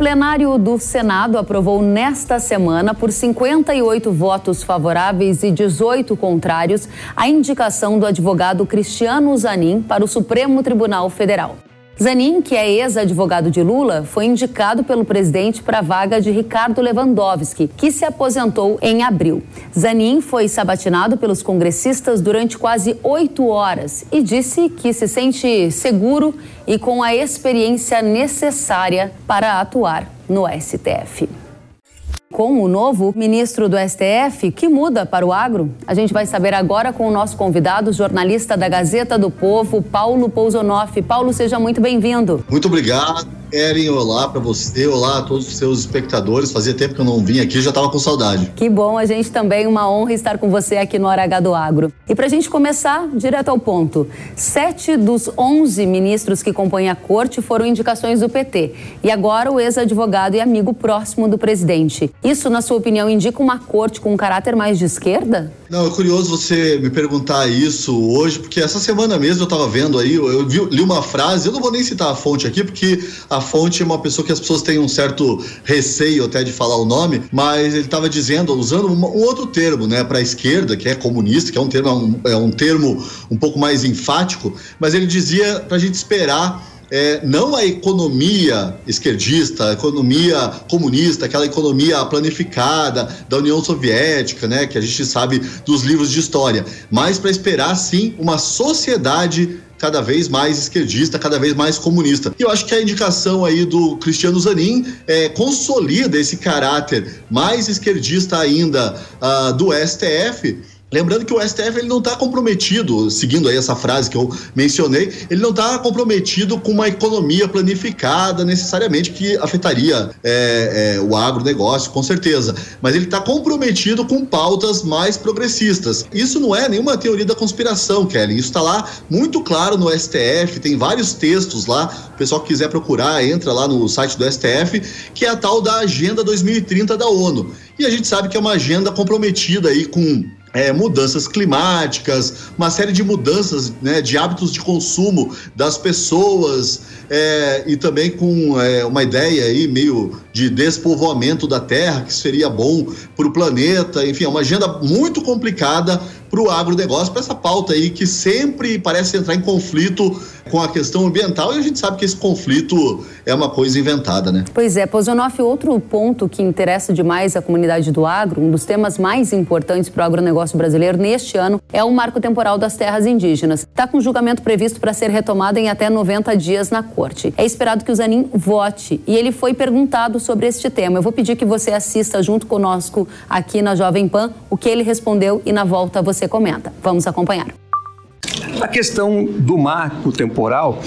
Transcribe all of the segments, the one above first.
plenário do Senado aprovou nesta semana, por 58 votos favoráveis e 18 contrários, a indicação do advogado Cristiano Zanin para o Supremo Tribunal Federal. Zanin, que é ex-advogado de Lula, foi indicado pelo presidente para a vaga de Ricardo Lewandowski, que se aposentou em abril. Zanin foi sabatinado pelos congressistas durante quase oito horas e disse que se sente seguro e com a experiência necessária para atuar no STF com o novo ministro do STF, que muda para o agro? A gente vai saber agora com o nosso convidado, jornalista da Gazeta do Povo, Paulo Pousonoff. Paulo, seja muito bem-vindo. Muito obrigado. Eren, olá para você, olá a todos os seus espectadores. Fazia tempo que eu não vim aqui, já estava com saudade. Que bom, a gente também, uma honra estar com você aqui no Hora H do Agro. E para a gente começar, direto ao ponto: sete dos onze ministros que compõem a corte foram indicações do PT. E agora o ex-advogado e amigo próximo do presidente. Isso, na sua opinião, indica uma corte com um caráter mais de esquerda? Não, é curioso você me perguntar isso hoje, porque essa semana mesmo eu estava vendo aí, eu li uma frase, eu não vou nem citar a fonte aqui, porque a a fonte é uma pessoa que as pessoas têm um certo receio até de falar o nome, mas ele estava dizendo, usando um, outro termo, né, para a esquerda, que é comunista, que é um termo, é um, é um termo um pouco mais enfático, mas ele dizia para a gente esperar é, não a economia esquerdista, a economia comunista, aquela economia planificada da União Soviética, né, que a gente sabe dos livros de história, mas para esperar sim uma sociedade cada vez mais esquerdista, cada vez mais comunista. E eu acho que a indicação aí do Cristiano Zanin é, consolida esse caráter mais esquerdista ainda uh, do STF Lembrando que o STF ele não está comprometido, seguindo aí essa frase que eu mencionei, ele não está comprometido com uma economia planificada necessariamente que afetaria é, é, o agronegócio, com certeza. Mas ele está comprometido com pautas mais progressistas. Isso não é nenhuma teoria da conspiração, Kelly. Isso está lá muito claro no STF, tem vários textos lá. O pessoal que quiser procurar, entra lá no site do STF, que é a tal da Agenda 2030 da ONU. E a gente sabe que é uma agenda comprometida aí com é, mudanças climáticas, uma série de mudanças né, de hábitos de consumo das pessoas é, e também com é, uma ideia aí meio de despovoamento da Terra, que seria bom para o planeta, enfim, é uma agenda muito complicada para o agronegócio, para essa pauta aí que sempre parece entrar em conflito com a questão ambiental e a gente sabe que esse conflito é uma coisa inventada, né? Pois é, Pozonoff, outro ponto que interessa demais a comunidade do agro, um dos temas mais importantes para o agronegócio brasileiro neste ano é o marco temporal das terras indígenas. Está com julgamento previsto para ser retomado em até 90 dias na corte. É esperado que o Zanin vote e ele foi perguntado sobre este tema. Eu vou pedir que você assista junto conosco aqui na Jovem Pan o que ele respondeu e na volta você comenta. Vamos acompanhar. A questão do marco temporal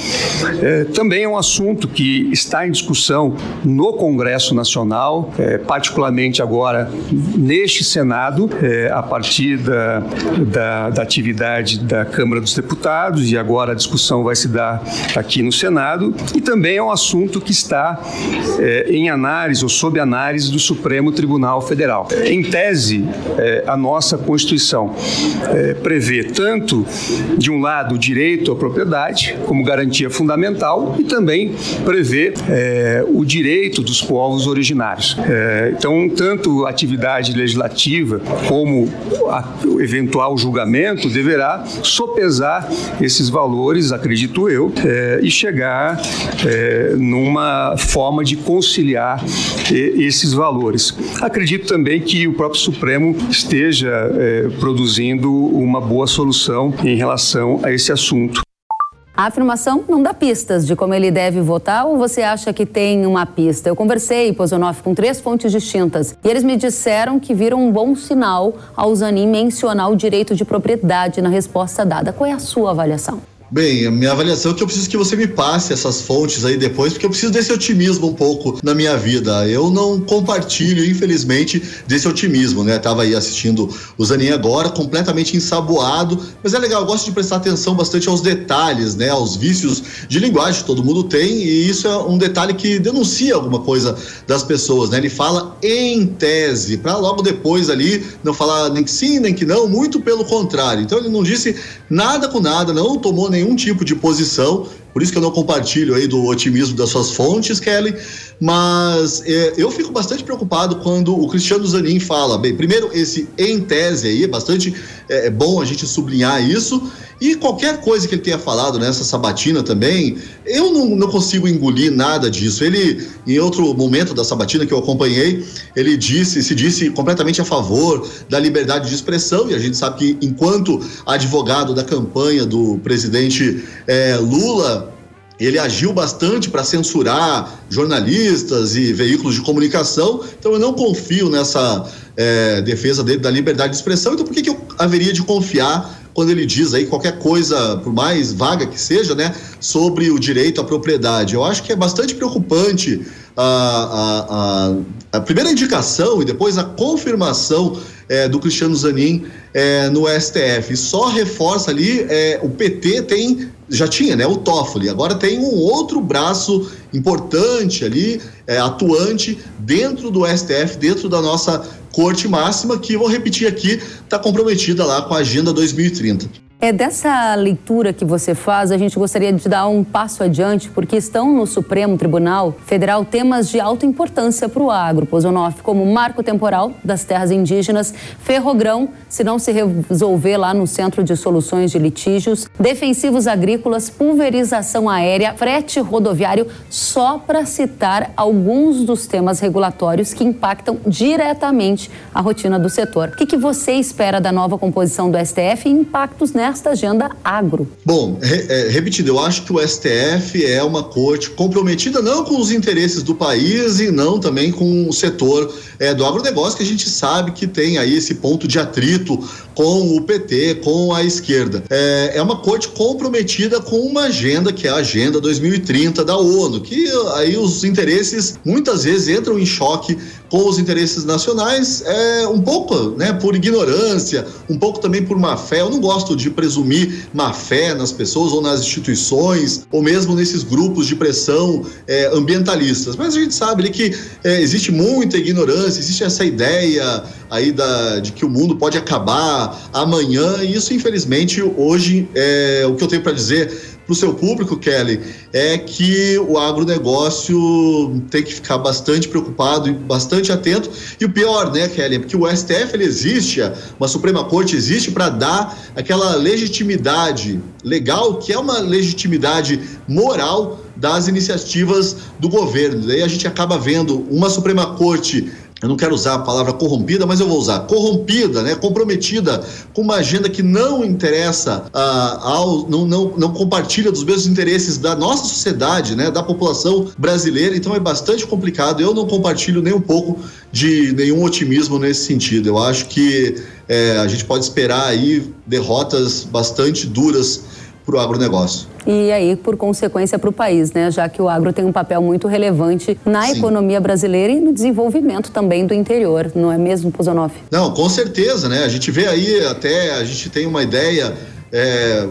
é, também é um assunto que está em discussão no Congresso Nacional, é, particularmente agora neste Senado, é, a partir da, da, da, atividade da Câmara dos Deputados, e agora a discussão vai se dar aqui no Senado, e também é um assunto que está é, em análise ou sob análise do Supremo Tribunal Federal. Em tese, é, a nossa Constituição é, prevê tanto de um lado, o direito à propriedade como garantia fundamental e também prevê é, o direito dos povos originários. É, então, tanto a atividade legislativa como a, o eventual julgamento deverá sopesar esses valores, acredito eu, é, e chegar é, numa forma de conciliar esses valores. Acredito também que o próprio Supremo esteja é, produzindo uma boa solução em relação a esse assunto. A afirmação não dá pistas de como ele deve votar ou você acha que tem uma pista? Eu conversei, Pozonoff, com três fontes distintas e eles me disseram que viram um bom sinal ao Zanin mencionar o direito de propriedade na resposta dada. Qual é a sua avaliação? Bem, a minha avaliação é que eu preciso que você me passe essas fontes aí depois, porque eu preciso desse otimismo um pouco na minha vida. Eu não compartilho, infelizmente, desse otimismo, né? Tava aí assistindo o Zanin agora, completamente ensaboado, mas é legal, eu gosto de prestar atenção bastante aos detalhes, né? Aos vícios de linguagem que todo mundo tem, e isso é um detalhe que denuncia alguma coisa das pessoas, né? Ele fala em tese, para logo depois ali não falar nem que sim, nem que não, muito pelo contrário. Então ele não disse nada com nada, não tomou nenhum nenhum tipo de posição Por isso que eu não compartilho aí do otimismo das suas fontes, Kelly. Mas é, eu fico bastante preocupado quando o Cristiano Zanin fala. Bem, primeiro, esse em tese aí, é bastante é, é bom a gente sublinhar isso. E qualquer coisa que ele tenha falado nessa sabatina também, eu não, não consigo engolir nada disso. Ele, em outro momento da sabatina que eu acompanhei, ele disse, se disse completamente a favor da liberdade de expressão, e a gente sabe que, enquanto advogado da campanha do presidente é, Lula, ele agiu bastante para censurar jornalistas e veículos de comunicação, então eu não confio nessa é, defesa dele da liberdade de expressão, então por que, que eu haveria de confiar quando ele diz aí qualquer coisa, por mais vaga que seja, né, sobre o direito à propriedade. Eu acho que é bastante preocupante a, a, a, a primeira indicação e depois a confirmação é, do Cristiano Zanin é, no STF. Só reforça ali, é, o PT tem, já tinha, né, o Toffoli, agora tem um outro braço importante ali, é, atuante dentro do STF, dentro da nossa corte máxima, que vou repetir aqui, está comprometida lá com a Agenda 2030. É dessa leitura que você faz, a gente gostaria de dar um passo adiante, porque estão no Supremo Tribunal Federal temas de alta importância para o agro, Pozonoff, como marco temporal das terras indígenas, ferrogrão, se não se resolver lá no Centro de Soluções de Litígios, defensivos agrícolas, pulverização aérea, frete rodoviário, só para citar alguns dos temas regulatórios que impactam diretamente a rotina do setor. O que, que você espera da nova composição do STF e impactos nessa? Nesta agenda agro. Bom, re, é, repetindo, eu acho que o STF é uma corte comprometida não com os interesses do país e não também com o setor é, do agronegócio, que a gente sabe que tem aí esse ponto de atrito com o PT, com a esquerda. É, é uma corte comprometida com uma agenda que é a Agenda 2030 da ONU, que aí os interesses muitas vezes entram em choque com os interesses nacionais, é, um pouco né, por ignorância, um pouco também por má fé. Eu não gosto de presumir má fé nas pessoas ou nas instituições, ou mesmo nesses grupos de pressão é, ambientalistas. Mas a gente sabe que é, existe muita ignorância, existe essa ideia aí da, de que o mundo pode acabar amanhã, e isso, infelizmente, hoje, é, o que eu tenho para dizer para o seu público, Kelly, é que o agronegócio tem que ficar bastante preocupado e bastante atento. E o pior, né, Kelly, é porque o STF ele existe, uma Suprema Corte existe para dar aquela legitimidade legal, que é uma legitimidade moral das iniciativas do governo. Daí a gente acaba vendo uma Suprema Corte eu não quero usar a palavra corrompida, mas eu vou usar corrompida, né, comprometida com uma agenda que não interessa ah, ao, não, não, não compartilha dos mesmos interesses da nossa sociedade, né, da população brasileira. Então é bastante complicado. Eu não compartilho nem um pouco de nenhum otimismo nesse sentido. Eu acho que é, a gente pode esperar aí derrotas bastante duras para o agronegócio. E aí, por consequência, para o país, né? Já que o agro tem um papel muito relevante na Sim. economia brasileira e no desenvolvimento também do interior, não é mesmo, Puzonoff? Não, com certeza, né? A gente vê aí até, a gente tem uma ideia é,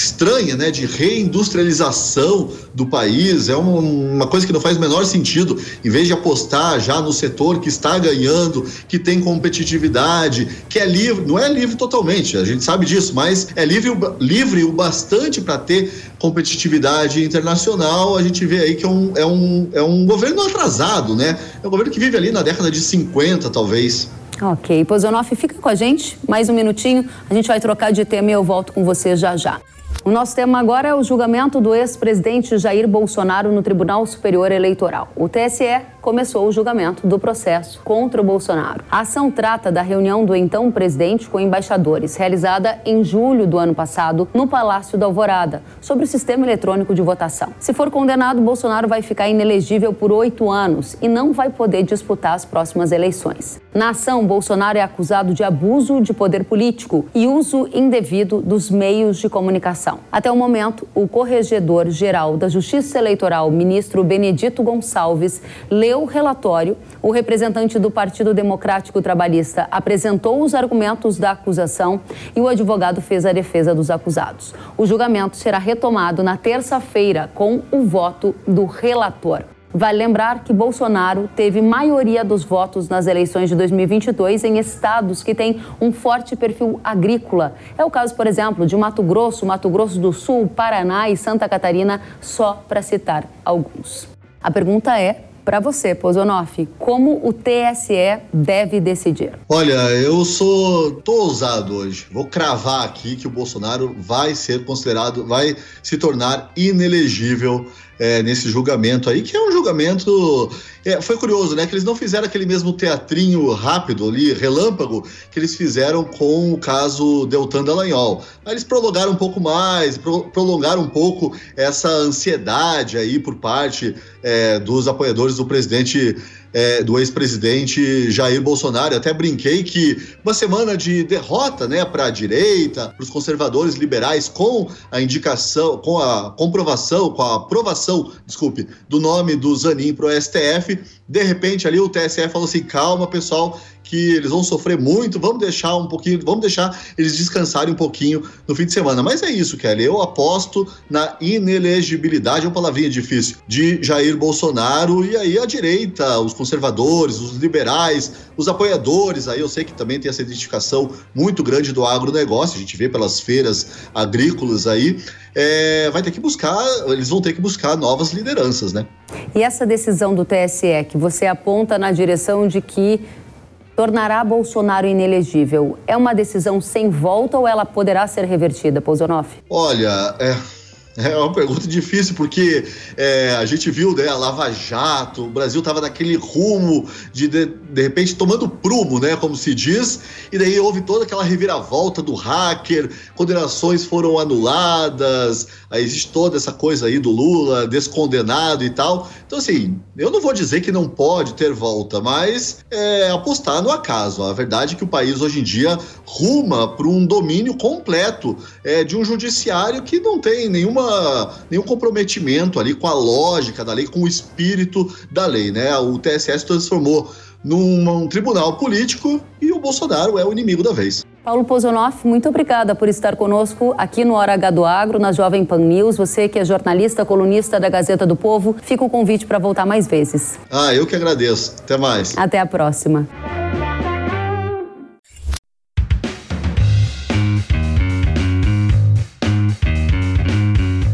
estranha, né, de reindustrialização do país. É uma, uma, coisa que não faz o menor sentido. Em vez de apostar já no setor que está ganhando, que tem competitividade, que é livre, não é livre totalmente, a gente sabe disso, mas é livre, livre o bastante para ter competitividade internacional. A gente vê aí que é um, é, um, é um governo atrasado, né? É um governo que vive ali na década de 50, talvez. Ok, Pozonoff, fica com a gente mais um minutinho. A gente vai trocar de tema e eu volto com você já já. O nosso tema agora é o julgamento do ex-presidente Jair Bolsonaro no Tribunal Superior Eleitoral. O TSE começou o julgamento do processo contra o Bolsonaro. A ação trata da reunião do então presidente com embaixadores, realizada em julho do ano passado no Palácio da Alvorada, sobre o sistema eletrônico de votação. Se for condenado, Bolsonaro vai ficar inelegível por oito anos e não vai poder disputar as próximas eleições. Na ação, Bolsonaro é acusado de abuso de poder político e uso indevido dos meios de comunicação. Até o momento, o corregedor-geral da Justiça Eleitoral, ministro Benedito Gonçalves, leu o relatório, o representante do Partido Democrático Trabalhista apresentou os argumentos da acusação e o advogado fez a defesa dos acusados. O julgamento será retomado na terça-feira com o voto do relator. Vale lembrar que Bolsonaro teve maioria dos votos nas eleições de 2022 em estados que têm um forte perfil agrícola. É o caso, por exemplo, de Mato Grosso, Mato Grosso do Sul, Paraná e Santa Catarina, só para citar alguns. A pergunta é para você, Pozonoff, como o TSE deve decidir? Olha, eu sou tô ousado hoje. Vou cravar aqui que o Bolsonaro vai ser considerado, vai se tornar inelegível é, nesse julgamento aí, que é um julgamento. É, foi curioso, né? Que eles não fizeram aquele mesmo teatrinho rápido ali, relâmpago, que eles fizeram com o caso Deltan Dallagnol. Aí eles prolongaram um pouco mais, pro, prolongaram um pouco essa ansiedade aí por parte é, dos apoiadores do presidente é, do ex-presidente Jair Bolsonaro. Até brinquei que uma semana de derrota né, para a direita, para os conservadores liberais, com a indicação, com a comprovação, com a aprovação, desculpe, do nome do Zanin para o STF, de repente ali o TSE falou assim: calma, pessoal, que eles vão sofrer muito, vamos deixar um pouquinho, vamos deixar eles descansarem um pouquinho no fim de semana. Mas é isso, Kelly. Eu aposto na inelegibilidade, é uma palavrinha difícil, de Jair Bolsonaro e aí a direita, os conservadores, os liberais, os apoiadores, aí eu sei que também tem essa identificação muito grande do agronegócio, a gente vê pelas feiras agrícolas aí, é, vai ter que buscar, eles vão ter que buscar novas lideranças, né? E essa decisão do TSE que você aponta na direção de que tornará Bolsonaro inelegível. É uma decisão sem volta ou ela poderá ser revertida, Pousonoff? Olha, é é uma pergunta difícil, porque é, a gente viu né, a Lava Jato, o Brasil estava naquele rumo de, de, de repente, tomando prumo, né, como se diz, e daí houve toda aquela reviravolta do hacker, condenações foram anuladas, aí existe toda essa coisa aí do Lula descondenado e tal. Então, assim, eu não vou dizer que não pode ter volta, mas é, apostar no acaso. A verdade é que o país hoje em dia ruma para um domínio completo é, de um judiciário que não tem nenhuma nenhuma, nenhum comprometimento ali com a lógica da lei, com o espírito da lei, né? O TSE se transformou num um tribunal político e o Bolsonaro é o inimigo da vez. Paulo Pozonoff, muito obrigada por estar conosco aqui no Hora H do Agro, na Jovem Pan News. Você que é jornalista, colunista da Gazeta do Povo, fica o convite para voltar mais vezes. Ah, eu que agradeço. Até mais. Até a próxima.